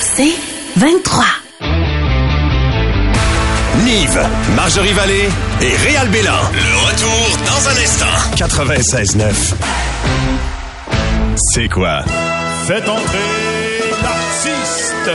C'est 23. Nive, Marjorie Vallée et Réal Bélan. Le retour dans un instant. 96.9. C'est quoi? Faites entrer l'artiste.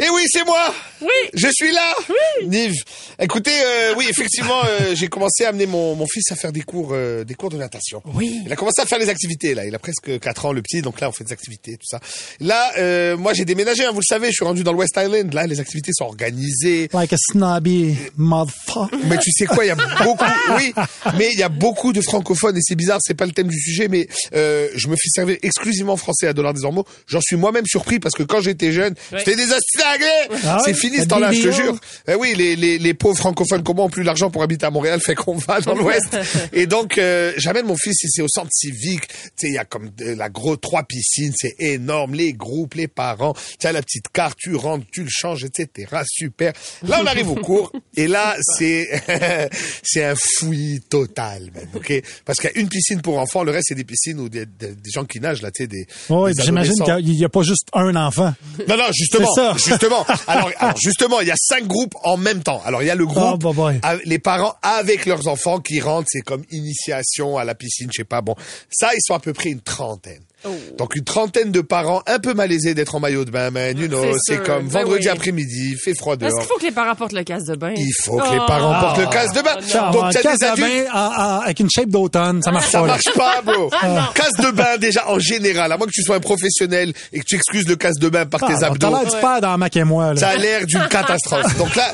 Et oui, c'est moi! Oui! Je suis là! Oui! Nive! Écoutez, euh, oui, effectivement, euh, j'ai commencé à amener mon, mon fils à faire des cours euh, des cours de natation. Oui. Il a commencé à faire des activités, là. Il a presque 4 ans, le petit, donc là, on fait des activités, tout ça. Là, euh, moi, j'ai déménagé, hein, vous le savez, je suis rendu dans le West Island. Là, les activités sont organisées. Like a snobby motherfucker. Mais tu sais quoi, il y a beaucoup, oui, mais il y a beaucoup de francophones et c'est bizarre, c'est pas le thème du sujet, mais euh, je me fais servir exclusivement français à Dollar des Ormeaux. J'en suis moi-même surpris parce que quand j'étais jeune, c'était des astuces anglais. Ah c'est ouais? fini ce temps-là, je te vidéos? jure. Eh oui, les, les, les pauvres francophones comme moi ont plus d'argent pour habiter à Montréal, fait qu'on va dans l'Ouest. et donc, euh, j'amène mon fils ici au centre civique. Tu sais, il y a comme de la grosse trois piscines, c'est énorme, les groupes, les parents. Tu as la petite carte, tu rentres, tu le changes, etc. Super. Là, on arrive au cours et là, c'est c'est un fouillis total, man, ok? Parce qu'il y a une piscine pour enfants, le reste c'est des piscines où des, des, des gens qui nagent là, tu sais, des. Oui, des j'imagine qu'il n'y a pas juste un enfant. Non, non, justement, C'est ça. justement. Alors, alors, justement, il y a cinq groupes en même temps. Alors, il y a le Oh, groupe, bah, avec les parents avec leurs enfants qui rentrent, c'est comme initiation à la piscine, je sais pas. Bon, ça, ils sont à peu près une trentaine. Oh. Donc une trentaine de parents un peu malaisés d'être en maillot de bain, man, you know, C'est comme Ben vendredi oui. après-midi, il fait froid Est-ce dehors. qu'il faut que les parents portent le casque de bain? Il faut que les Oh. parents portent le casque de bain. Ah, Donc t'as des à adultes. bain en- en- avec une shape d'automne, ça marche Ça pas. là. marche pas, bro. Casse de bain, déjà, en général. À moins que tu sois un professionnel et que tu excuses le casse de bain par Ah, tes T'as abdos. l'air du père dans Mac et moi. Là. Ça a l'air d'une catastrophe. Donc là,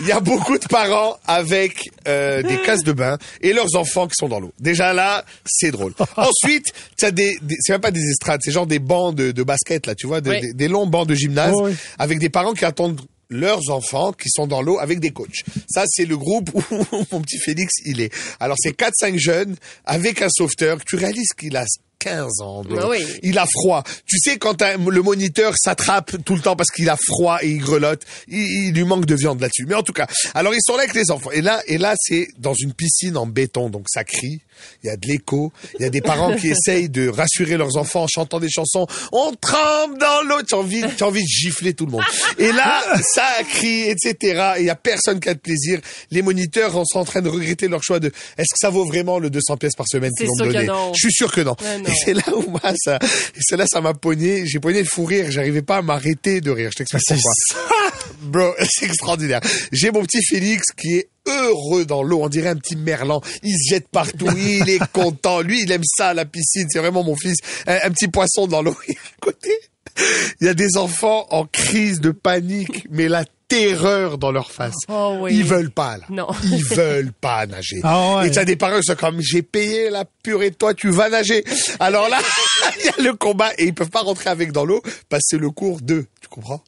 il y a beaucoup de parents avec euh, des casques de bain et leurs enfants qui sont dans l'eau. Déjà là, c'est drôle. Ensuite, tu as des, des- c'est même pas des estrades, c'est genre des bancs de, de basket là, tu vois, des- Oui. des, des longs bancs de gymnase oui. avec des parents qui attendent leurs enfants qui sont dans l'eau avec des coachs. Ça, c'est le groupe où mon petit Félix, il est. Alors, c'est 4-5 jeunes avec un sauveteur. Tu réalises qu'il a 15 ans, bro. Ah oui. Il a froid. Tu sais, quand le moniteur s'attrape tout le temps parce qu'il a froid et il grelotte, il, il lui manque de viande là-dessus. Mais en tout cas, alors ils sont là avec les enfants. Et là, et là, c'est dans une piscine en béton, donc ça crie. Il y a de l'écho. Il y a des parents qui essayent de rassurer leurs enfants en chantant des chansons. On trempe dans l'eau. Tu as envie, tu as envie de gifler tout le monde. Et là, ça crie, etc. Et il y a personne qui a de plaisir. Les moniteurs sont en train de regretter leur choix de est-ce que ça vaut vraiment le 200 pièces par semaine qu'ils vont me donner. Je suis sûr que non. Ouais, non. C'est là où moi, ça, c'est là, ça m'a pogné. J'ai pogné le fou rire. J'arrivais pas à m'arrêter de rire. Je t'explique C'est pourquoi. Bro, c'est extraordinaire. J'ai mon petit Félix qui est heureux dans l'eau. On dirait un petit merlan. Il se jette partout. Il est content. Lui, il aime ça, la piscine. C'est vraiment mon fils. Un, un petit poisson dans l'eau. Et à côté, il y a des enfants en crise de panique, mais la terreur dans leur face. Oh oui. Ils veulent pas, là. Non. Ils veulent pas nager. Ah ouais. Et t'as des parents qui sont comme, j'ai payé la purée de toi, tu vas nager. Alors là, il y a le combat et ils peuvent pas rentrer avec dans l'eau parce que c'est le cours 2. Tu comprends?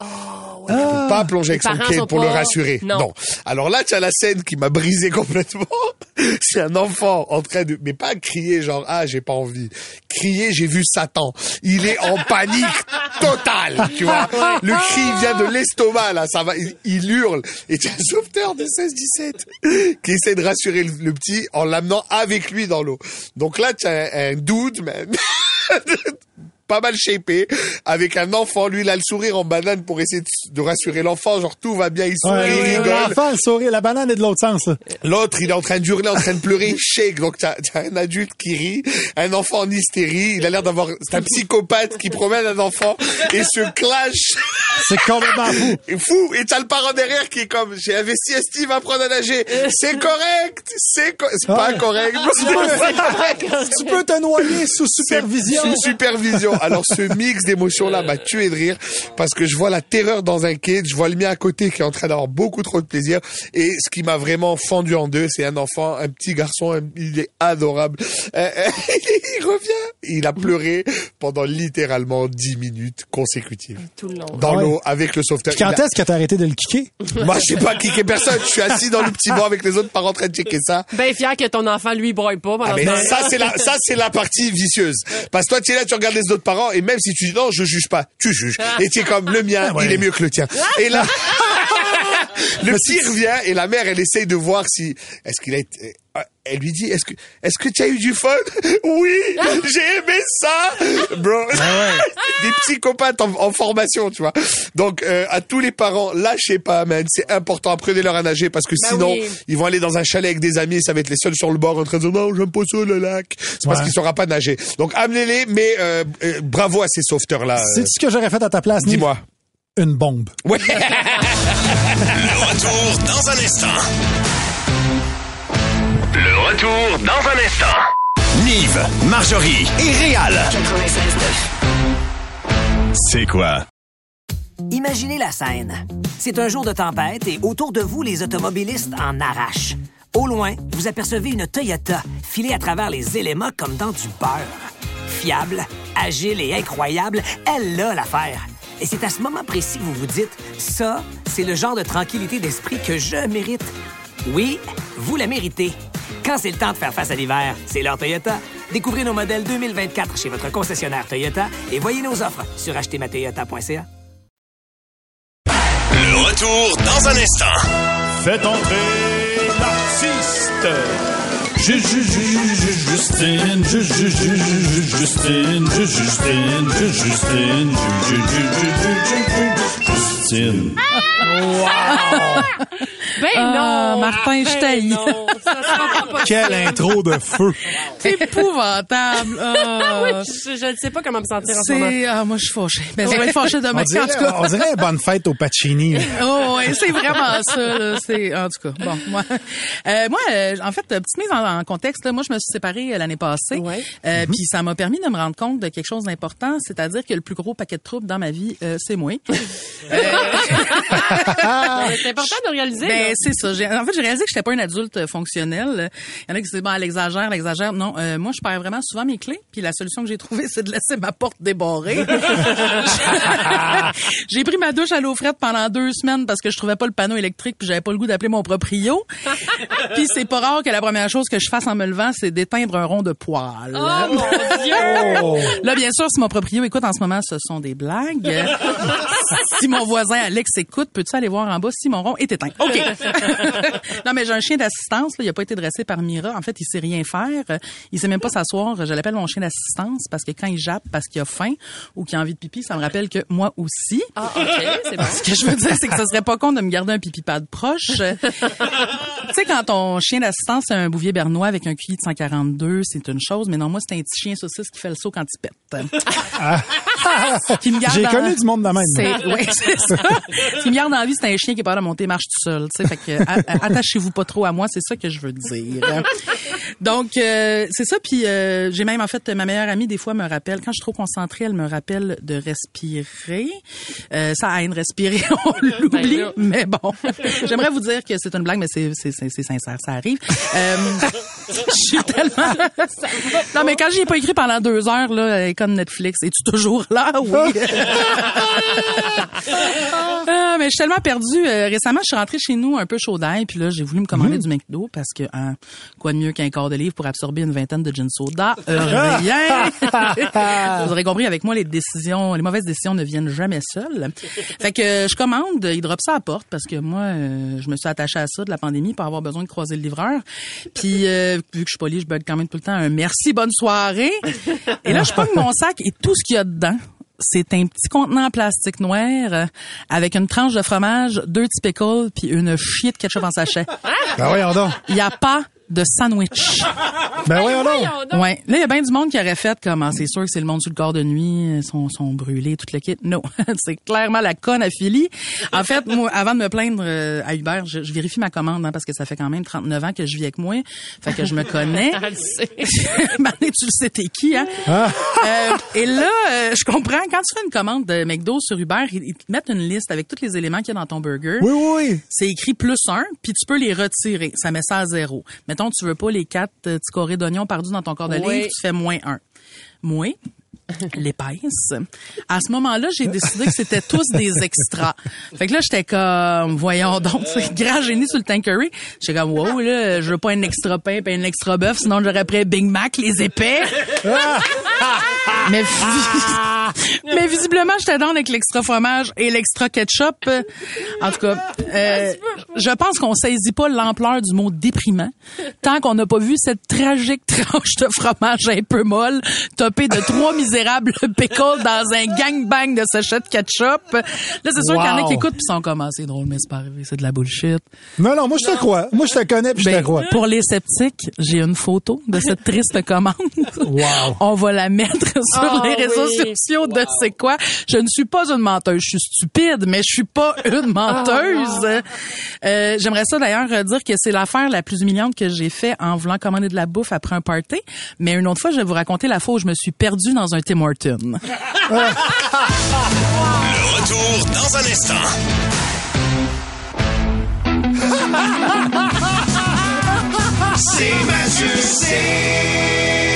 Tu peux pas plonger avec son sont pour le rassurer. Non. Alors là, tu as la scène qui m'a brisé complètement. C'est un enfant en train de, mais pas crier genre, ah, j'ai pas envie. Crier, j'ai vu Satan. Il est en panique totale, tu vois. Le cri vient de l'estomac, là, ça va, il, il hurle. Et tu as un sauveteur de 16-17 qui essaie de rassurer le, le petit en l'amenant avec lui dans l'eau. Donc là, tu as un, un dude, man. pas mal shapé, avec un enfant, lui, il a le sourire en banane pour essayer de, de rassurer l'enfant, genre tout va bien, il sourit, Ouais, il ouais, rigole. L'enfant, le sourire, la banane est de l'autre sens. L'autre, il est en train de hurler, en train de pleurer, il shake. Donc, t'as as un adulte qui rit, un enfant en hystérie. Il a l'air d'avoir... C'est un psychopathe qui promène un enfant et se clash. C'est complètement fou. Et fou. Et t'as le parent derrière qui est comme, j'ai investi à Steve à apprendre à nager. C'est correct. C'est co- c'est pas Ouais. correct. tu peux te noyer sous supervision. Sous supervision. Alors ce mix d'émotions-là m'a tué de rire parce que je vois la terreur dans un kid, je vois le mien à côté qui est en train d'avoir beaucoup trop de plaisir et ce qui m'a vraiment fendu en deux, c'est un enfant, un petit garçon, un- il est adorable. Euh, euh, il revient, il a pleuré pendant littéralement 10 minutes consécutives. Tout le long. Dans Ah ouais. l'eau, avec le sauveteur. Puis quand Il a- est-ce que t'as arrêté de le kicker? Moi, je sais pas kicker personne. Je suis assis dans le petit banc avec les autres parents en train de checker ça. Ben fier que ton enfant, lui, broille pas Ah, mais ça, c'est la, ça, c'est la partie vicieuse. Parce que toi, tu es là, tu regardes les autres et même si tu dis non, je juge pas, tu juges. Et tu es comme, le mien, il est mieux que le tien. Et là, le petit revient, et la mère, elle essaye de voir si, est-ce qu'il a été, euh, elle lui dit, est-ce que, est-ce que tu as eu du fun? Oui! J'ai aimé ça! Bro! Des psychopathes en, en formation, tu vois. Donc, euh, à tous les parents, lâchez pas, man. C'est important. Apprenez-leur à nager parce que Ben sinon, oui. ils vont aller dans un chalet avec des amis et ça va être les seuls sur le bord en train de dire non, j'aime pas ça, le lac. C'est parce qu'ils saura pas nager. Donc, amenez-les, mais euh, euh, bravo à ces sauveteurs-là. C'est ce que j'aurais fait à ta place, Nick? Dis-moi. Une bombe. Ouais. Le retour dans un instant. Le retour dans un instant. Nive, Marjorie et Réal. 96.9. C'est quoi? Imaginez la scène. C'est un jour de tempête et autour de vous, les automobilistes en arrachent. Au loin, vous apercevez une Toyota filée à travers les éléments comme dans du beurre. Fiable, agile et incroyable, elle a l'affaire. Et c'est à ce moment précis que vous vous dites, ça, c'est le genre de tranquillité d'esprit que je mérite. Oui, vous la méritez. Quand c'est le temps de faire face à l'hiver, c'est l'heure Toyota. Découvrez nos modèles 2024 chez votre concessionnaire Toyota et voyez nos offres sur achetermatoyota.ca. Le retour dans un instant. Faites entrer l'artiste. Ju- ju- ju- ju- ju- Justine, ju- ju- ju- ju- ju- Justine, ju- Justine, ju- Justine, ju- ju- ju- ju- ju- ju- Justine. Ben Ah, non! Martin, je ben non. Quelle intro de feu. C'est épouvantable. Ah, Oui, je, ne sais pas comment me sentir en ce moment. ah, moi, je suis fâchée. Ben, je vais être fâchée demain. On dirait, En tout cas. on dirait une bonne fête au Pacini. Oh, ouais, c'est vraiment ça. C'est en tout cas bon. Moi, euh, moi, euh, en fait, petite mise en, en contexte. Là, moi, je me suis séparée euh, l'année passée. Ouais. Euh, Puis ça m'a permis de me rendre compte de quelque chose d'important, c'est-à-dire que le plus gros paquet de troubles dans ma vie, euh, c'est moi. C'est important de réaliser. Ben c'est ça. En fait, j'ai réalisé que j'étais pas une adulte euh, fonctionnelle. Il y en a qui se disent bon, elle exagère, elle exagère. Non, euh, moi je perds vraiment souvent mes clés. Puis la solution que j'ai trouvée, c'est de laisser ma porte débarrée. j'ai pris ma douche à l'eau frette pendant deux semaines parce que je trouvais pas le panneau électrique puis j'avais pas le goût d'appeler mon proprio. puis c'est pas rare que la première chose que je fasse en me levant, c'est d'éteindre un rond de poêle. Oh mon Dieu! Là, bien sûr, si mon proprio écoute en ce moment, ce sont des blagues. si mon voisin Alex écoute, peux-tu aller voir en bas si mon rond est éteint? OK. non, mais j'ai un chien d'assistance. là. Il a pas été dressé par Mira. En fait, il sait rien faire. Il sait même pas s'asseoir. Je l'appelle mon chien d'assistance parce que quand il jappe parce qu'il a faim ou qu'il a envie de pipi, ça me rappelle que moi aussi. Ah, OK, c'est bon. Ce que je veux dire, c'est que ce serait pas con de me garder un pipi pad proche. tu sais, quand ton chien d'assistance, c'est un bouvier bernois avec un QI de 142, c'est une chose, mais non, moi, c'est un petit chien saucisse qui fait le saut quand il pète. Qui me garde J'ai connu du monde de même. C'est, ouais, c'est ça. Qui me garde en vie, c'est un chien qui est pas de monter marche tout seul. Fait que, a- a- attachez-vous pas trop à moi, c'est ça que je veux dire. Donc, euh, c'est ça. Puis, euh, j'ai même, en fait, ma meilleure amie, des fois, me rappelle, quand je suis trop concentrée, elle me rappelle de respirer. Euh, ça aide, respirer, on l'oublie. Ben là. mais bon, j'aimerais vous dire que c'est une blague, mais c'est, c'est, c'est, c'est sincère, ça arrive. Je suis tellement... non, mais quand j'y ai pas écrit pendant deux heures, là, comme Netflix, es-tu toujours là? Oui. Ah, mais je suis tellement perdue. Euh, récemment, je suis rentrée chez nous un peu chaud d'ail, puis là, j'ai voulu me commander du McDo parce que hein, quoi de mieux qu'un quart de livre pour absorber une vingtaine de gin soda? Euh, rien! Vous aurez compris, avec moi, les décisions, les mauvaises décisions ne viennent jamais seules. Fait que euh, je commande, il drop ça à la porte parce que moi, je me suis attachée à ça de la pandémie pour avoir besoin de croiser le livreur. Puis, euh, vu que je suis polie, je bug quand même tout le temps un merci, bonne soirée. Et là, je pogne mon sac et tout ce qu'il y a dedans, c'est un petit contenant en plastique noir euh, avec une tranche de fromage, deux petits pickles puis une chier de ketchup en sachet. Ben voyons donc. Il n'y a pas de sandwich. Ben ouais, non. Voyons donc. Ouais. Là, il y a bien du monde qui aurait fait comme, ah, c'est sûr que c'est le monde sur le corps de nuit, sont, sont brûlés, toute le kit. Non. c'est clairement la conne à Philly. En fait, moi, avant de me plaindre euh, à Uber, je, je vérifie ma commande, hein, parce que ça fait quand même 39 ans que je vis avec moi. Fait que je me connais. Mané, tu le sais t'es qui, hein? Ah. Euh, et là, euh, je comprends, quand tu fais une commande de McDo sur Uber, ils, ils te mettent une liste avec tous les éléments qu'il y a dans ton burger. Oui, oui, oui. C'est écrit plus un, puis tu peux les retirer. Ça met ça à zéro. Mettons, tu veux pas les quatre euh, petits carrés d'oignons perdus dans ton corps de Oui. livre, tu fais moins un. Moins l'épaisse. À ce moment-là, j'ai décidé que c'était tous des extras. Fait que là, j'étais comme, voyons donc, c'est grand génie sur le Tankery. J'étais comme, wow, là, je veux pas un extra pain et un extra bœuf, sinon j'aurais pris Big Mac, les épais. mais, vi- mais visiblement, j'étais dans avec l'extra fromage et l'extra ketchup. En tout cas, euh, je pense qu'on saisit pas l'ampleur du mot déprimant tant qu'on n'a pas vu cette tragique tranche de fromage un peu molle topée de trois misérables pickles dans un gangbang de sachets de ketchup. Là, c'est sûr qu'il y en a qui écoutent puis sont comme ah, c'est drôle mais c'est pas arrivé, c'est de la bullshit. Non, non, moi, je te crois. Moi, je te connais puis je te Ben, crois. pour les sceptiques, j'ai une photo de cette triste commande. Wow. On va la mettre sur Ah les réseaux oui. sociaux de c'est quoi. Je ne suis pas une menteuse, je suis stupide, mais je suis pas une menteuse. Euh, J'aimerais ça d'ailleurs dire que c'est l'affaire la plus humiliante que j'ai fait en voulant commander de la bouffe après un party. Mais une autre fois, je vais vous raconter la fois où je me suis perdue dans un Tim Hortons. Le retour dans un instant. C'est Mathieu, Montréal,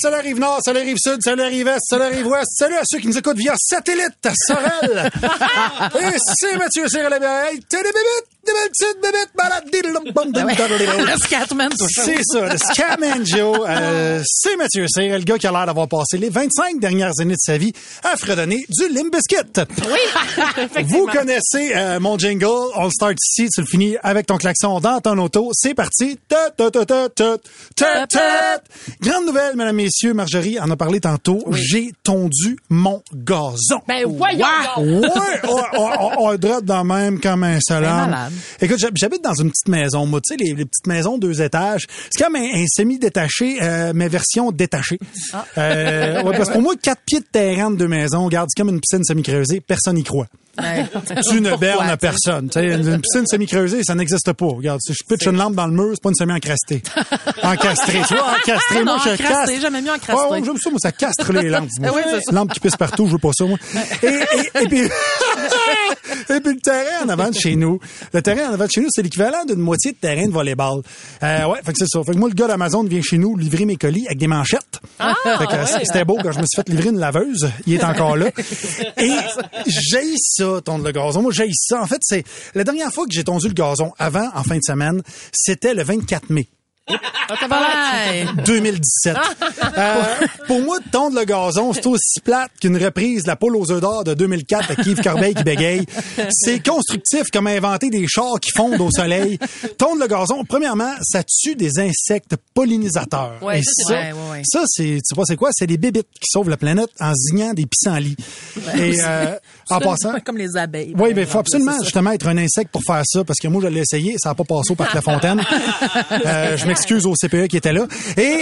salut la Rive-Nord, salut la Rive-Sud, salut la Rive-Est, salut la Rive-Ouest, salut à ceux qui nous écoutent via satellite, Sorel. Et c'est Mathieu Cyr à l'appareil. T'es des bébites, diddle-dum. Le Scatman. C'est ça, le Scaman Joe. Euh, c'est Mathieu Cyr, le gars qui a l'air d'avoir passé les 25 dernières années de sa vie à fredonner du Limp Bizkit. Vous connaissez euh, mon jingle, on start ici, tu le finis avec ton klaxon dans ton auto. C'est parti. Grande nouvelle, mesdames, messieurs, Marjorie en a parlé tantôt. J'ai tondu mon gazon. Ben voyons. Ouais, on, on, on drop dans même comme un seul Écoute, j'hab- j'habite dans une petite maison, moi, tu sais, les, les petites maisons deux étages. C'est comme un, un semi-détaché, euh, mais version détachée. Ah. Euh, ouais, parce que pour moi, quatre pieds de terrain de deux maisons, regarde, c'est comme une piscine semi-creusée, personne n'y croit. Tu ne bernes sais? personne. Une, piscine semi-creusée, ça n'existe pas. Regarde, si je pitche une lampe dans le mur, c'est pas une semi-encrastée. Encastrée. Tu vois, encastrée. Moi, je encrastée, castre. jamais mieux encrastée. Ouais, ouais, j'aime ça, moi, ça castre les lampes. moi. Oui. Lampes qui pissent partout, je veux pas ça, moi. Et, et, et puis, et puis le terrain en avant de chez nous. Le terrain en avant de chez nous, c'est l'équivalent d'une moitié de terrain de volleyball. Euh, ouais, fait que c'est ça. Fait que moi, le gars d'Amazon vient chez nous livrer mes colis avec des manchettes. fait que euh, c'était beau quand je me suis fait livrer une laveuse. Il est encore là. Et j'ai ça, tondre le gazon. Moi, j'ai ça. En fait, c'est la dernière fois que j'ai tondu le gazon avant, en fin de semaine, c'était le 24 mai. Ouais. 2017. Euh, pour moi, tondre le gazon, c'est aussi plate qu'une reprise de la poule aux œufs d'or de 2004 avec Yves Corbeil qui bégaye. C'est constructif comme inventer des chars qui fondent au soleil. Tondre le gazon, premièrement, ça tue des insectes pollinisateurs. Ouais, Et ça, ça, vrai. Ouais, ouais, ouais. ça, c'est, tu sais c'est quoi? C'est des bébites qui sauvent la planète en zignant des pissenlits. Et, euh, en passant, Comme les abeilles. oui, mais il faut absolument justement être un insecte pour faire ça, parce que moi, je l'ai essayé, ça n'a pas passé au parc La Fontaine. Euh, je m'excuse au CPE qui était là. Et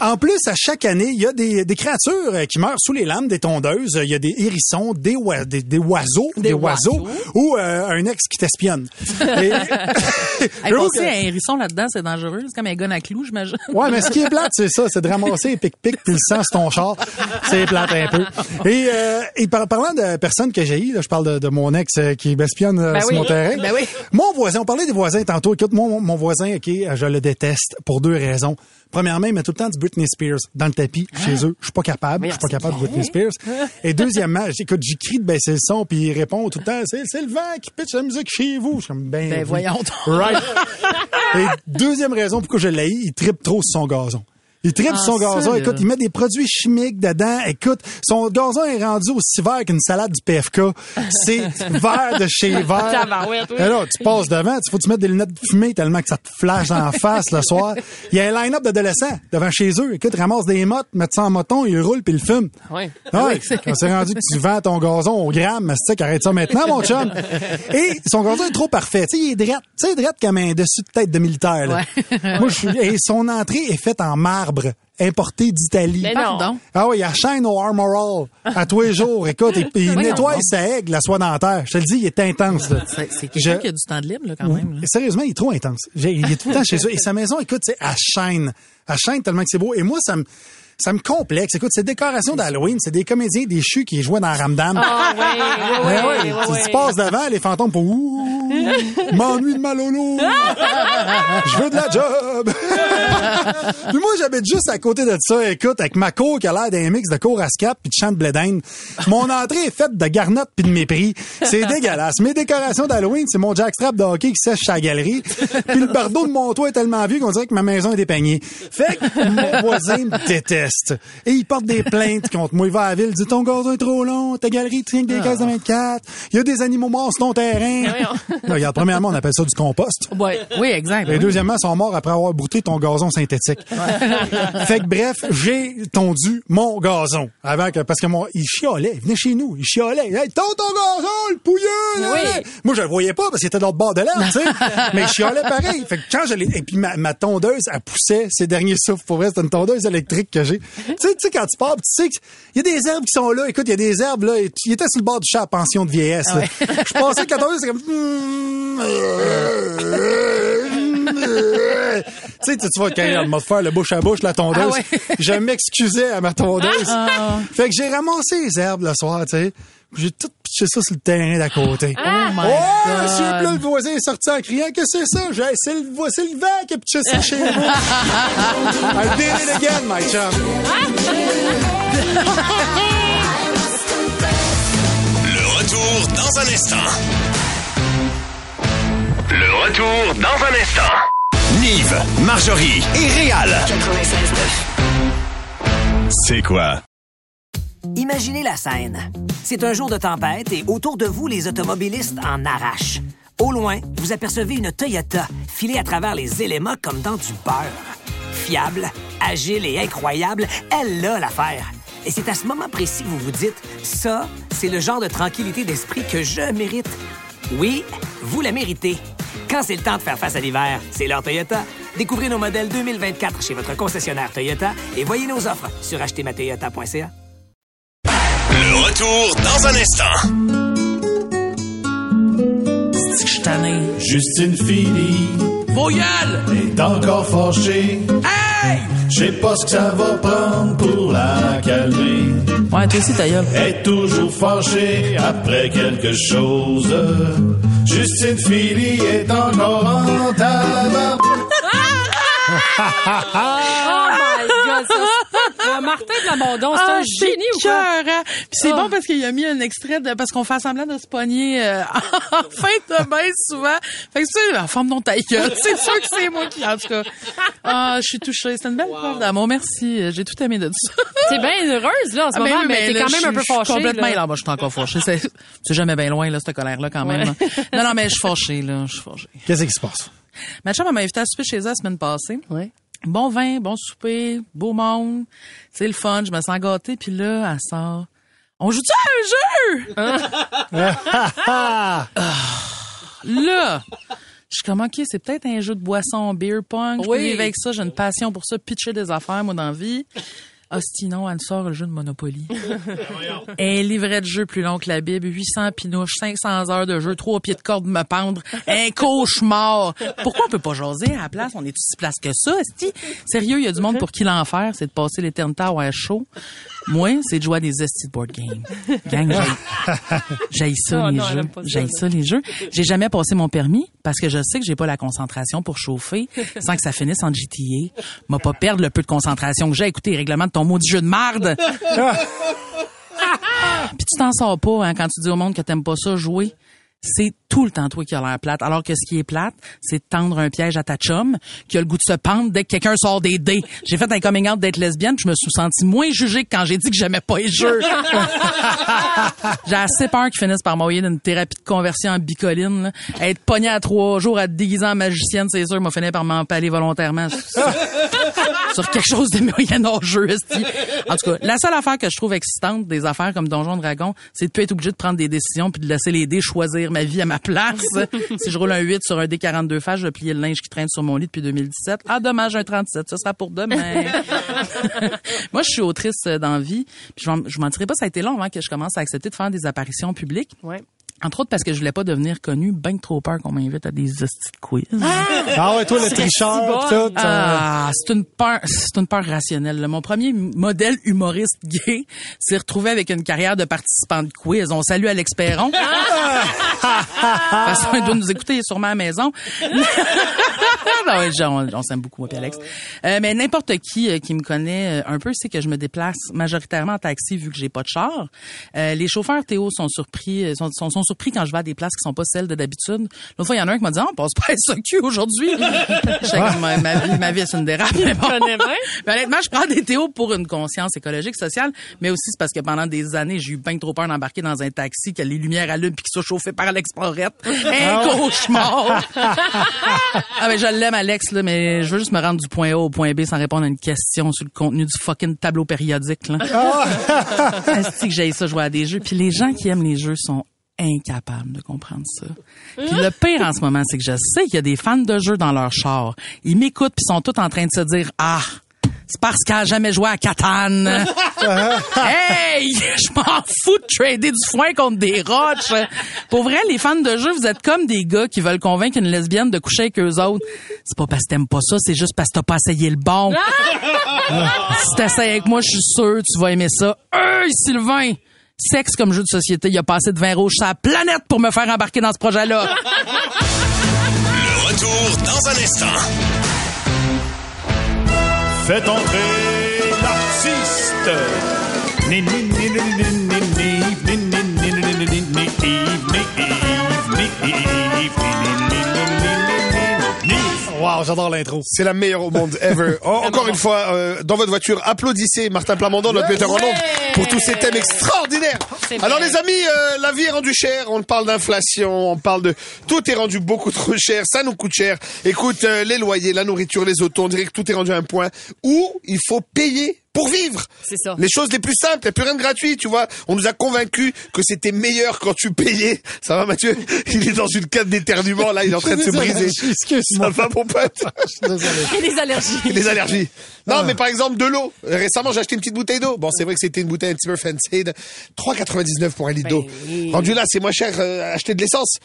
en plus, à chaque année, il y a des, des créatures euh, qui meurent sous les lames des tondeuses. Il y a des hérissons, des, oa- des, des oiseaux, des, oiseaux, ou euh, un ex qui t'espionne. Et- Hey, un hérisson là-dedans, c'est dangereux. C'est comme un gun à clous, j'imagine. Ouais, mais ce qui est plate, c'est ça, c'est de ramasser pic-pic puis le sang sur ton char. C'est plate un peu. Et, euh, et par, parlant de personnes que j'ai eues, je parle de, de mon ex qui m'espionne Ben sur oui. mon terrain. Ben oui. Mon voisin, on parlait des voisins tantôt. Écoute, mon, mon voisin, OK, je le déteste pour deux raisons. Premièrement, il met tout le temps du Britney Spears dans le tapis chez eux. Je suis pas capable. Je suis pas capable de Britney Spears. Et deuxièmement, écoute, j'écris de baisser le son puis il répond tout le temps, c'est, c'est le vent qui pitch la musique chez vous. Je suis comme, ben, Ben, oui. voyons donc. Right. Et deuxième raison pourquoi je l'ai, il tripe trop sur son gazon. Il tripe Ah, son gazon. Écoute, il met des produits chimiques dedans. Écoute, son gazon est rendu aussi vert qu'une salade du PFK. C'est vert de chez vert. Oui. Là, tu passes devant, il faut que tu mettes des lunettes de fumée tellement que ça te flash dans la face le soir? Il y a un line-up d'adolescents devant chez eux. Écoute, ramasse des mottes, mettent ça en moton, ils roulent puis ils le fument. Ouais. Ah oui, quand c'est rendu que tu vends ton gazon au gramme, c'est ça, arrête ça maintenant, mon chum. Et son gazon est trop parfait. Tu sais, il est drette. Tu sais, drette comme un dessus de tête de militaire, là. Moi, je suis, et son entrée est faite en marbre, importé d'Italie. Mais non. Pardon? Ah oui, il chaîne au Armorall à tous les jours. Écoute, il, nettoie sa aigle, la soie dentaire. Je te le dis, il est intense. C'est quelqu'un Je- qui a du temps de libre, là, quand même. là. Sérieusement, il est trop intense. Il est tout le temps chez eux. Et sa maison, écoute, c'est à chaîne. À chaîne tellement que c'est beau. Et moi, ça me, ça me complexe. Écoute, c'est décoration d'Halloween. C'est des comédiens déchus qui jouaient dans Ramdam. Ah, oui, oui, tu, passes devant, les fantômes pour ouh, m'ennuie de Malolo. Je veux de la job. Puis moi, j'habite juste à côté de ça. Écoute, avec ma cour qui a l'air d'un mix de cour à scap puis de champ de blé. Mon entrée est faite de garnottes puis de mépris. C'est dégueulasse. Mes décorations d'Halloween, c'est mon jackstrap de hockey qui sèche sa galerie. Puis le bardeau de mon toit est tellement vieux qu'on dirait que ma maison est dépeignée. Fait que mon voisin me déteste. Et il porte des plaintes contre moi. Il va à la ville, il dit ton gazon est trop long, ta galerie tient que des caisses de 24. Il y a des animaux morts sur ton terrain. Non, regarde, premièrement, on appelle ça du compost. Ouais. Oui, exact. Et oui. deuxièmement, ils sont morts après avoir brouté ton gazon synthétique. fait que bref, j'ai tondu mon gazon. Avant que, parce que mon, il chiolait. Il venait chez nous. Il chiolait. Hey, ton gazon, le pouilleux! là, Oui. là. Moi, je le voyais pas parce qu'il était de l'autre bord de l'herbe, tu sais. Mais il chiolait pareil. Fait que quand je l'ai, et puis ma, ma tondeuse, elle poussait ses derniers souffles. Pour vrai, c'est une tondeuse électrique que j'ai. Tu sais, tu sais, quand tu pars, tu sais qu'il y a des herbes qui sont là. Écoute, il y a des herbes, là. Il était sur le bord du chat à pension de vieillesse. Je pensais que c'est comme, tu sais, tu vois, quand elle m'a faire le bouche à bouche, la tondeuse, Ah ouais. je m'excusais à ma tondeuse. Ah. Fait que j'ai ramassé les herbes le soir, tu sais. J'ai tout pitché ça sur le terrain d'à côté. Oh my Oh, God. monsieur, là, le voisin est sorti en criant que c'est ça? J'ai, c'est le, vo- c'est le vent qui a pitché ça chez vous. I did it again, my chum. Le retour dans un instant. Le retour dans un instant. Nive, Marjorie et Réal. C'est quoi? Imaginez la scène. C'est un jour de tempête et autour de vous, les automobilistes en arrachent. Au loin, vous apercevez une Toyota filée à travers les éléments comme dans du beurre. Fiable, agile et incroyable, elle a l'affaire. Et c'est à ce moment précis que vous vous dites, ça, c'est le genre de tranquillité d'esprit que je mérite. Oui, vous la méritez. Quand c'est le temps de faire face à l'hiver, c'est l'heure Toyota. Découvrez nos modèles 2024 chez votre concessionnaire Toyota et voyez nos offres sur achetermatoyota.ca. Le retour dans un instant. C'est que je suis tanné. Justine Philly Vos gueules! est encore fâchée. Hey! Je sais pas ce que ça va prendre pour la calmer. Ouais, toi aussi, ta gueule. Elle est toujours fâchée après quelque chose. Justine Philly est encore en tabac. Oh my God, ça, Martin de l'Abondon, c'est un génie ou quoi? Ah, cœur, hein? Puis c'est Ah. bon parce qu'il a mis un extrait de, parce qu'on fait semblant de se pogner euh, en fin de bain souvent. Fait que tu sais, en forme non ta gueule. C'est sûr que c'est moi qui, en tout cas. Ah, je suis touchée. C'est une belle preuve d'amour. Merci. J'ai tout aimé de ça. T'es bien heureuse, là, en ce Ah, moment, oui, mais t'es quand même un peu fâchée. Complètement, là. là. Moi, je suis encore fâchée. C'est c'est jamais bien loin, là, cette colère-là, quand même. Ouais. là. Non, non, mais je suis fâchée, là. Je suis fâchée. Qu'est-ce qui se passe? Ma chum m'a invité à souper chez elle la semaine passée. Ouais. Bon vin, bon souper, beau monde. C'est le fun, je me sens gâtée. Puis là, elle sort. On joue-tu à un jeu? Ah, Là, je suis comme, OK, c'est peut-être un jeu de boisson, beer pong. Je peux Oui. vivre avec ça. J'ai une passion pour ça, pitcher des affaires, moi, dans la vie. Hostie, non, elle sort le jeu de Monopoly. un livret de jeu plus long que la Bible, 800 pinouches, 500 heures de jeu, trois pieds de corde me pendre, un cauchemar. Pourquoi on peut pas jaser à la place? On est aussi place que ça, Hostie? Sérieux, il y a du monde pour qui l'enfer, c'est de passer l'éternité à avoir chaud. Moi, c'est de jouer à des hosties de board game. Gang, j'ai- ça, Oh les non, jeux. J'ai ça, les jeux. J'ai jamais passé mon permis parce que je sais que j'ai pas la concentration pour chauffer sans que ça finisse en GTA. M'a pas perdre le peu de concentration que j'ai à écouter les règlements de ton maudit jeu de marde. Puis tu t'en sors pas hein, quand tu dis au monde que t'aimes pas ça jouer. C'est tout le temps toi qui a l'air plate. Alors que ce qui est plate, c'est de tendre un piège à ta chum qui a le goût de se pendre dès que quelqu'un sort des dés. J'ai fait un coming out d'être lesbienne, je me suis senti moins jugée que quand j'ai dit que j'aimais pas les jeux. j'ai assez peur qu'ils finissent par m'envoyer d'une thérapie de conversion en bicoline. là. Être pogné à trois jours à te déguiser en magicienne, c'est sûr, m'a fini par m'empaler volontairement sur, quelque chose de moyen-âgeux. esti. En tout cas, la seule affaire que je trouve excitante des affaires comme Donjon Dragon, c'est de plus être obligé de prendre des décisions puis de laisser les dés choisir ma vie à ma place. si je roule un 8 sur un dé 42 faces, je vais plier le linge qui traîne sur mon lit depuis 2017. Ah, dommage, un 37. Ce sera pour demain. Moi, je suis autrice euh, dans la vie. Puis je m'en- je mentirais pas, ça a été long avant que je commence à accepter de faire des apparitions publiques. Ouais. Entre autres parce que je voulais pas devenir connue, ben trop peur qu'on m'invite à des hosties de quiz. Ah ouais, toi, le tricheur, tout. euh, Ah, c'est une peur, c'est une peur rationnelle. là. Mon premier modèle humoriste gay s'est retrouvé avec une carrière de participant de quiz. On salue Alex Perron. Parce qu'il doit nous écouter il est sûrement à la maison. non, ouais, on, on s'aime beaucoup, moi et Alex. Euh, mais n'importe qui euh, qui me connaît euh, un peu sait que je me déplace majoritairement en taxi vu que j'ai pas de char. Euh, les chauffeurs Théo sont surpris, euh, sont, sont, sont surpris quand je vais à des places qui sont pas celles de d'habitude. L'autre fois, il y en a un qui m'a dit, Ah, on passe pas à SOQ aujourd'hui. Comme, ma, ma vie, ma vie, c'est une dérape. Mais bon. connais bien. Mais honnêtement, je prends des Théo pour une conscience écologique, sociale, mais aussi c'est parce que pendant des années, j'ai eu bien trop peur d'embarquer dans un taxi, que les lumières allument puis qu'il soit chauffé par l'explorette. Un cauchemar! ah, mais je l'aime, Alex, là, mais je veux juste me rendre du point A au point B sans répondre à une question sur le contenu du fucking tableau périodique, là. Est-ce que j'ai ça jouer à des jeux? Puis les gens qui aiment les jeux sont incapables de comprendre ça. Puis le pire en ce moment, c'est que je sais qu'il y a des fans de jeux dans leur char. Ils m'écoutent puis sont tous en train de se dire ah c'est parce qu'elle a jamais joué à Catane. hey, je m'en fous de trader du foin contre des roches. Pour vrai, les fans de jeux, vous êtes comme des gars qui veulent convaincre une lesbienne de coucher avec eux autres. C'est pas parce que t'aimes pas ça, c'est juste parce que t'as pas essayé le bon. si t'essayes avec moi, je suis sûr tu vas aimer ça. Hey, Sylvain! Sexe comme jeu de société, il a passé de vin rouge sur la planète pour me faire embarquer dans ce projet-là. Le retour dans un instant. Faites entrer l'artiste. J'adore l'intro. C'est la meilleure au monde ever. En- encore une fois, euh, dans votre voiture, applaudissez Martin Plamondon, notre metteur en ondes, pour tous ces thèmes extraordinaires. C'est Alors les amis, euh, la vie est rendue chère. On parle d'inflation, on parle de tout est rendu beaucoup trop cher. Ça nous coûte cher. Écoute, euh, les loyers, la nourriture, les autos, on dirait que tout est rendu à un point où il faut payer pour vivre. C'est ça. Les choses les plus simples, il n'y a plus rien de gratuit, tu vois. On nous a convaincus que c'était meilleur quand tu payais. Ça va Mathieu? Il est dans une cave d'éternuement, là, il est en train de se briser. Ça Excuse-moi. va mon pote? Et les allergies. les allergies. Ah. Non, mais par exemple, de l'eau. Récemment, j'ai acheté une petite bouteille d'eau. Bon, c'est vrai que c'était une bouteille un petit peu fancy. de 3,99 pour un litre d'eau. oui. Rendu là, c'est moins cher euh, acheter de l'essence.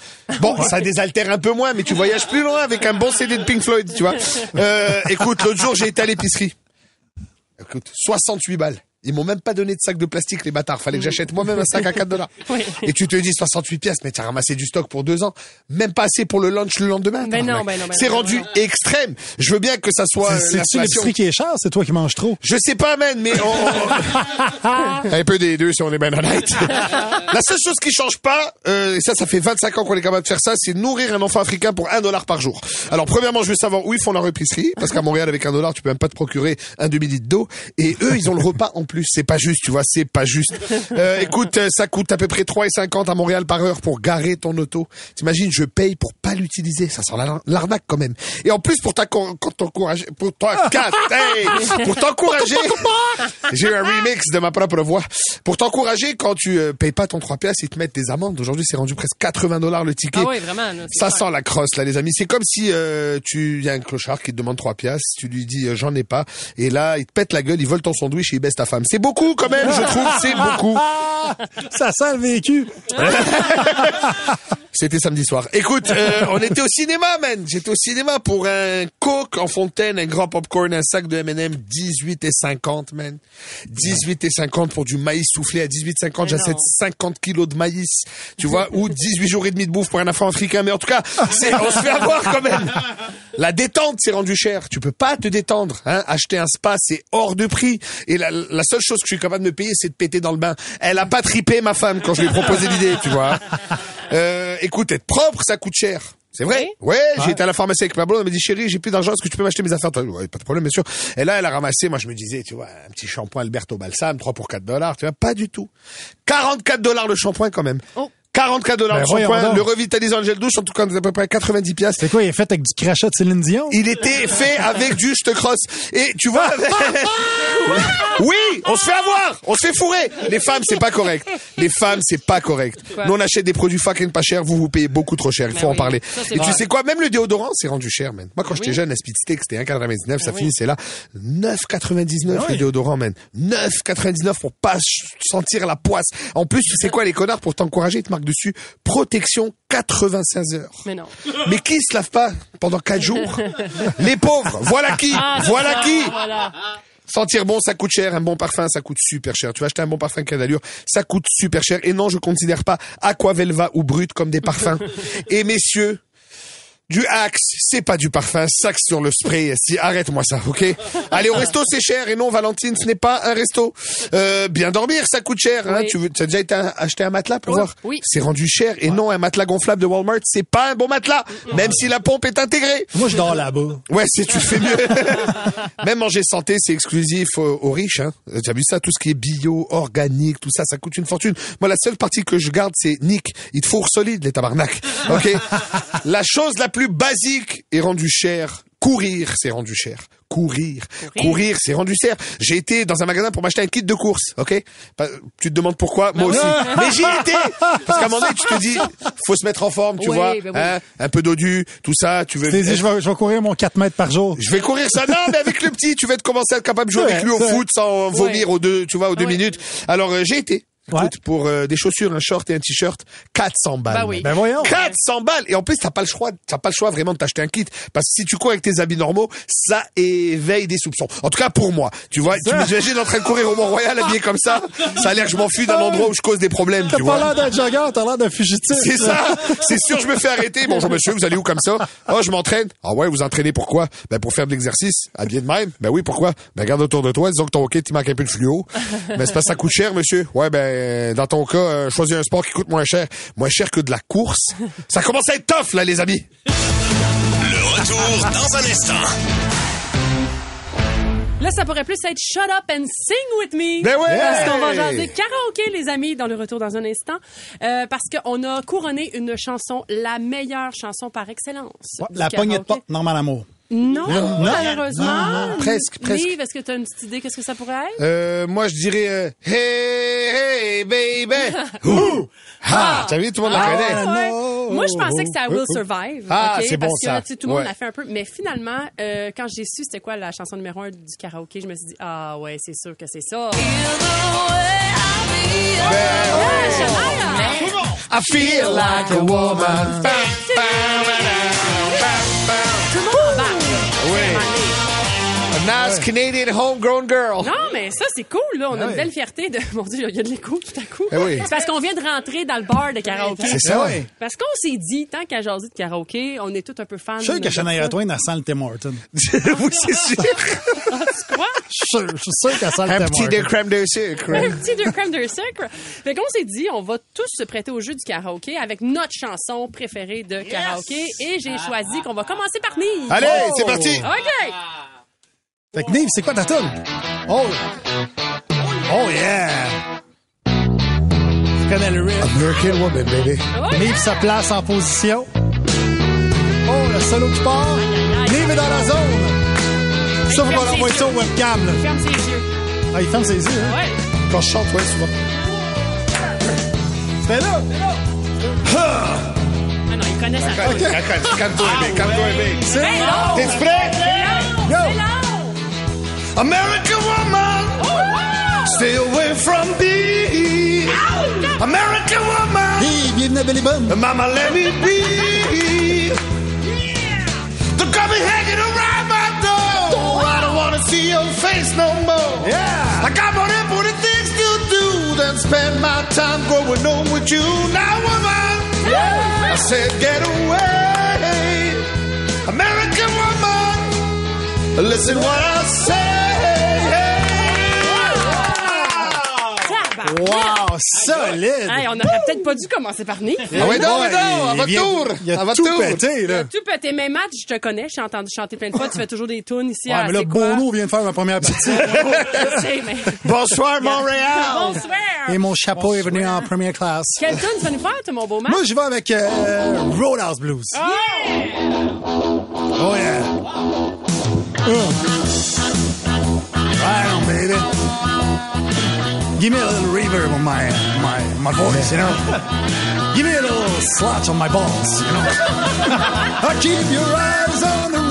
Bon, ça désaltère un peu moins, mais tu voyages plus loin avec un bon CD de Pink Floyd, tu vois. Euh, écoute, l'autre jour, j'ai été à l'épicerie. Écoute, 68 balles. Ils m'ont même pas donné de sac de plastique, les bâtards. Fallait que j'achète moi-même un sac à 4 dollars. Et tu te dis 68 pièces, mais tu as ramassé du stock pour deux ans. Même pas assez pour le lunch le lendemain. Ben non, tabarnak. ben non, ben C'est non, rendu non. extrême. Je veux bien que ça soit euh, C'est-tu l'inflation. l'épicerie qui est chère? C'est toi qui manges trop? Je sais pas, man, mais on... un peu des deux si on est bien honnête. La seule chose qui change pas, euh, et ça, ça fait 25 ans qu'on est capable de faire ça, c'est nourrir un enfant africain pour un dollar par jour. Alors, premièrement, je veux savoir où ils font leur épicerie, parce qu'à Montréal, avec un dollar, tu peux même pas te procurer un demi-litre d'eau. Et eux, ils ont le repas en plus. C'est pas juste, tu vois, c'est pas juste. Euh, écoute, euh, ça coûte à peu près 3,50 à Montréal par heure pour garer ton auto. T'imagines, je paye pour pas l'utiliser. Ça sent la- l'arnaque quand même. Et en plus, pour t'encourager, pour pour t'encourager, j'ai un remix de ma propre voix. Pour t'encourager, quand tu euh, payes pas ton 3 piastres, ils te mettent des amendes. Aujourd'hui, c'est rendu presque 80 dollars le ticket. Ah oui, vraiment. Ça sent la crosse là les amis. C'est comme si euh, tu y a un clochard qui te demande trois piastres, tu lui dis euh, j'en ai pas et là il te pète la gueule, il vole ton sandwich et il baisse ta femme. C'est beaucoup quand même, je trouve, c'est beaucoup. Ça sent le vécu. C'était samedi soir. Écoute, euh, on était au cinéma, man. J'étais au cinéma pour un coke en fontaine, un grand popcorn, un sac de M&M, 18 et 50, man. 18 et 50 pour du maïs soufflé à 18 50. J'achète 50 kilos de maïs, tu vois, ou 18 jours et demi de bouffe pour un enfant africain. Mais en tout cas, c'est, on se fait avoir quand même. La détente, c'est rendu cher. Tu peux pas te détendre, hein. Acheter un spa, c'est hors de prix. Et la, la seule chose que je suis capable de me payer, c'est de péter dans le bain. Elle a pas tripé, ma femme, quand je lui ai proposé l'idée, tu vois. Euh, écoute, être propre, ça coûte cher. C'est vrai? Ouais, j'ai été à la pharmacie avec ma blonde, elle m'a dit chérie, j'ai plus d'argent, est-ce que tu peux m'acheter mes affaires? Ouais, pas de problème, bien sûr. Et là, elle a ramassé, moi je me disais, tu vois, un petit shampoing Alberto Balsam, 3 pour 4 dollars, tu vois, pas du tout. 44 dollars le shampoing quand même. 44 dollars Ben, le revitalisant gel douche, en tout cas, à peu près 90 piastres. C'est quoi, il est fait avec du crachat de Céline Dion? Il était fait avec du cross. Et tu vois, oui, on se fait avoir, on se fait fourrer. Les femmes, c'est pas correct. Les femmes, c'est pas correct. Quoi? Nous, on achète des produits fucking pas chers, vous vous payez beaucoup trop cher. Il faut Ben en oui, parler. ça, Et tu sais quoi, même le déodorant, c'est rendu cher, man. Moi, quand j'étais Oui? jeune, la Speed Stick, c'était 1,99, ça oui. finit, c'est là. 9,99 Ah le oui. déodorant, man. 9,99 pour pas sentir la poisse. En plus, tu sais quoi, les connards, pour t'encourager, ils te marquent dessus, protection 96 heures. Mais non. Mais qui se lave pas pendant quatre jours? Les pauvres. Voilà qui. Ah, voilà ça, qui. Voilà. Sentir bon, ça coûte cher. Un bon parfum, ça coûte super cher. Tu vas acheter un bon parfum qui a d'allure, ça coûte super cher. Et non, je considère pas Aquavelva ou Brut comme des parfums. Et messieurs, du Axe, c'est pas du parfum, sac sur le spray. Si, arrête-moi ça, ok? Allez au resto, c'est cher. Et non, Valentine, ce n'est pas un resto. Euh, bien dormir, ça coûte cher. Hein Oui. tu veux, tu as déjà été un- acheter un matelas pour Oui, voir? oui. C'est rendu cher. Et non, un matelas gonflable de Walmart, c'est pas un bon matelas, même si la pompe est intégrée. Moi, je dors là-bas. Ouais, c'est tu fais mieux. Même manger santé, c'est exclusif aux, riches. Hein. Tu as vu ça, tout ce qui est bio, organique, tout ça, ça coûte une fortune. Moi, la seule partie que je garde, c'est Nick. Il te fourre solide, les tabarnak. Ok? la chose la plus basique est rendue chère. Courir, c'est rendu cher. Courir, courir, c'est rendu cher. J'ai été dans un magasin pour m'acheter un kit de course, ok? Tu te demandes pourquoi? Moi aussi. Mais j'y étais Parce qu'à un moment donné, tu te dis, faut se mettre en forme, tu vois oui. hein, Un peu dodu, tout ça. Tu veux je vais, je vais courir mon 4 mètres par jour. je vais courir ça. Non, mais avec le petit, tu vas être commencer à être capable de jouer Ouais, avec lui au ouais. foot sans vomir aux deux, tu vois, aux deux Ouais. minutes. Alors, euh, j'ai été. Ouais. Écoute, pour euh, des chaussures, un short et un t-shirt, 400 balles. Bah oui. Ben voyons. 400 balles et en plus t'as pas le choix t'as pas le choix vraiment de t'acheter un kit parce que si tu cours avec tes habits normaux ça éveille des soupçons en tout cas pour moi tu vois tu m'imagines en train de courir au Mont Royal habillé comme ça ça a l'air que je m'enfuis d'un endroit où je cause des problèmes T'as tu pas vois l'air d'un jogger, t'as l'air d'un fugitif. c'est ça. C'est sûr, je me fais arrêter. Bonjour monsieur, vous allez où comme ça? Oh, je m'entraîne. Ah ouais, vous entraînez pourquoi? Ben, pour faire de l'exercice. Habillé de même. Ben oui, pourquoi? Ben, regarde autour de toi. Disons que ton hockey, tu manques un peu de fluo. Ben, c'est parce que ça coûte cher, monsieur. Ouais, ben, dans ton cas, euh, choisis un sport qui coûte moins cher. Moins cher que de la course. Ça commence à être tough, là, les amis. Le retour dans un instant. Là, ça pourrait plus être Shut up and sing with me. Ben ouais! Parce qu'on va jaser karaoké, les amis, dans le retour dans un instant. Euh, parce qu'on a couronné une chanson, la meilleure chanson par excellence. Ouais, La poignée de porte, Normal Amour. Non, Non. malheureusement. Non, non, presque, presque. Liv, est-ce que tu as une petite idée? Qu'est-ce que ça pourrait être? Euh, moi, je dirais, euh, hey, hey, baby. Ouh! Ah! T'as vu, tout le monde la Ah, connaît. ouais. Moi, je pensais que ça Will Survive. Ah, ok, c'est bon, parce que, ça. tu sais, tout le monde Ouais. l'a fait un peu. Mais finalement, euh, quand j'ai su c'était quoi la chanson numéro un du karaoké, je me suis dit, ah ouais, c'est sûr que c'est ça. Ah, Shania! I feel like a woman. Nice Canadian homegrown girl. Non, mais ça, c'est cool, là. On a Ah une belle fierté de. Mon Dieu, il y a de l'écho tout à coup. Eh oui. C'est parce qu'on vient de rentrer dans le bar de karaoké. C'est ça. oui. Parce qu'on s'est dit, tant qu'à jaser de karaoké, on est tous un peu fans. Je suis sûr que de Shania ça. Twain, elle sent le Tim Horton. oui, c'est sûr. Quoi? Je suis sûr, je suis sûr qu'elle sent le Un Tim petit Horton. de crème de sucre. un petit de crème de sucre. Fait qu'on s'est dit, on va tous se prêter au jeu du karaoké avec notre chanson préférée de karaoké. Et j'ai choisi qu'on va commencer par Nive. Allez, Oh. c'est parti. OK. Fait que Nive, c'est quoi ta tune? Oh! Oh yeah! Tu connais le riff? American woman, baby. Nive se place en position. Oh, le solo qui part. Nive est dans la zone. Ça, faut envoie ses ça au webcam, là. Ferme ses yeux. Ah, il ferme ses yeux, hein? Ouais. Quand je chante, ouais, souvent. C'était là! Ah non, il connaît sa tune. calme- Calme-toi, bébé. Calme-toi, Ben non! T'es prêt? C'est Yo! Long! American woman, stay away from me. American woman, Hey, bienvenue à mama, let me be. Don't come me hanging around my door. I don't wanna see your face no more. Yeah! I got more important things to do than spend my time growing old with you. Now, woman, I said, get away. American woman, listen what I say. Wow, solide! Hey, on aurait peut-être pas dû commencer par Nick. Ah ouais, non, mais non, à votre tour. Il a À votre tout tour. pété, là. Tu peux tes mêmes matchs, je te connais, j'ai entendu chanter plein de fois, tu fais toujours des tunes ici Ouais, à mais là? Bono vient de faire ma première partie. Je sais, mais... Bonsoir, Montréal. Bonsoir! Et mon chapeau est venu en première classe. Quelle tune tu vas nous faire, toi, mon beau match? Moi, je vais avec euh, Roadhouse Blues. Ah! Oh, yeah. Right on, baby. Give me a little reverb on my, my, my voice, you know? Give me a little slotch on my balls, you know? I keep your eyes on the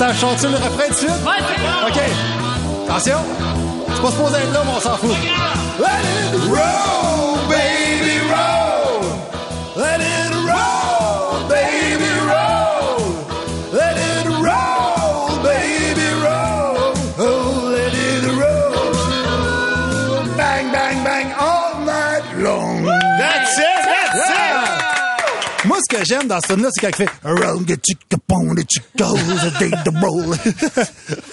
Attends, chante le refrain de suite? OK. Attention. C'est pas supposé être là, mais on s'en fout. Let it roll, que j'aime dans ce tune-là, c'est quand il fait Around the chicka pon the chicka the day the roll.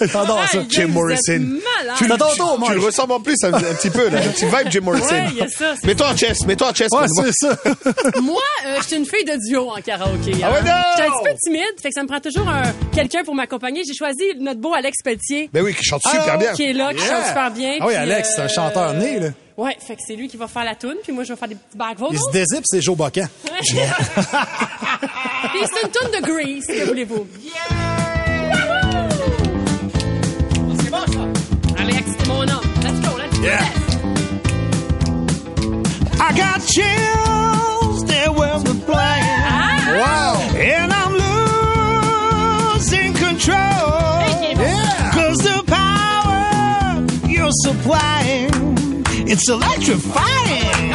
J'adore ça. Jim Morrison. Tu Marge. le ressembles en plus un, un petit peu, là. Un petit vibe Jim Morrison. Ouais, il y a ça, c'est Mets-toi en chest, mets-toi en chest. Ouais, c'est ça. Moi, euh, je suis une fille de duo en karaoké. Ah ouais, non! J'étais un petit peu timide, fait que ça me prend toujours un, quelqu'un pour m'accompagner. J'ai choisi notre beau Alex Pelletier. Ben oui, qui chante super bien. Qui est là, qui chante super bien. Ah oui, Alex, c'est un euh, chanteur né, là. Ouais, fait que c'est lui qui va faire la tune, puis moi je vais faire des petits back vocals. Il se dézippe, c'est Joe Bocan. Puis c'est une tune de Grease, que voulez-vous? C'est bon ça. Alex, c'est mon nom. Let's go, let's do this. I got chills there when we're playing. Ah! And it's electrifying.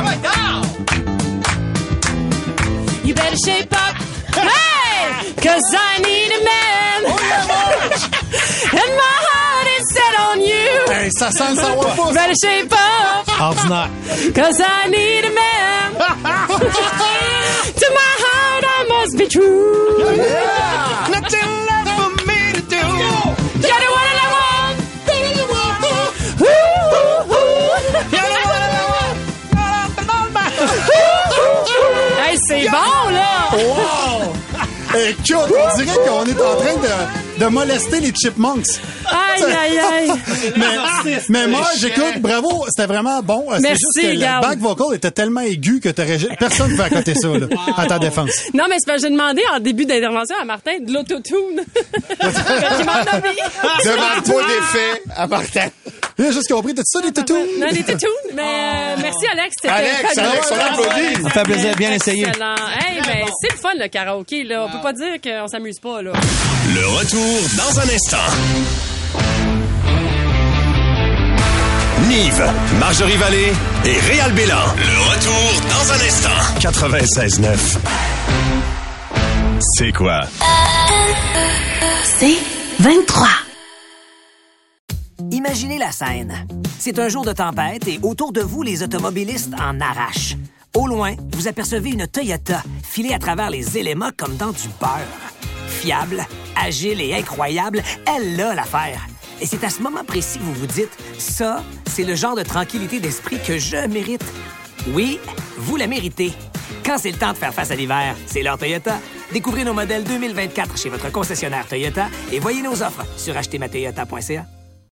You better shape up. Hey! Cause I need a man. Oh, yeah, And my heart is set on you. Hey, ça sent le savoir pas. Better shape up. Ordinaire. Cause I need a man. to my heart, I must be true. Nothing left On dirait qu'on est en train de, de molester les chipmunks. Aïe, aïe, aïe! Mais, mais moi, j'écoute, bravo, c'était vraiment bon. C'est Merci, juste que le back vocal était tellement aigu que personne ne peut accoter ça, là, à ta défense. Non, mais c'est parce que j'ai demandé en début d'intervention à Martin de l'autotune. Qui m'a pas d'effet à Martin. J'ai juste compris, t'as ça, des toutous? Non, des toutounes. Mais euh, merci, Alex. C'était Alex. Alex, on applaudit. Ça fait plaisir, bien essayé. Excellent. Hey, ben, c'est le fun, le karaoké, là. On peut pas dire qu'on s'amuse pas, là. Le retour dans un instant. Nive, Marjorie Vallée et Réal Bélan. Le retour dans un instant. 96.9. C'est quoi? C'est 23. Imaginez la scène. C'est un jour de tempête et autour de vous, les automobilistes en arrachent. Au loin, vous apercevez une Toyota filée à travers les éléments comme dans du beurre. Fiable, agile et incroyable, elle a l'affaire. Et c'est à ce moment précis que vous vous dites, ça, c'est le genre de tranquillité d'esprit que je mérite. Oui, vous la méritez. Quand c'est le temps de faire face à l'hiver, c'est l'heure Toyota. Découvrez nos modèles 2024 chez votre concessionnaire Toyota et voyez nos offres sur achetermatoyota.ca.